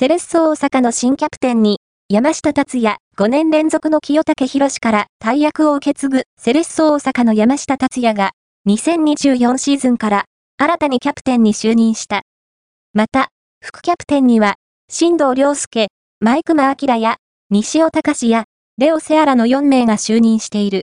セレッソ大阪の新キャプテンに、山下達也、5年連続の清武博から大役を受け継ぐセレッソ大阪の山下達也が、2024シーズンから新たにキャプテンに就任した。また、副キャプテンには、新藤良介、マイクマアキラや、西尾隆や、レオセアラの4名が就任している。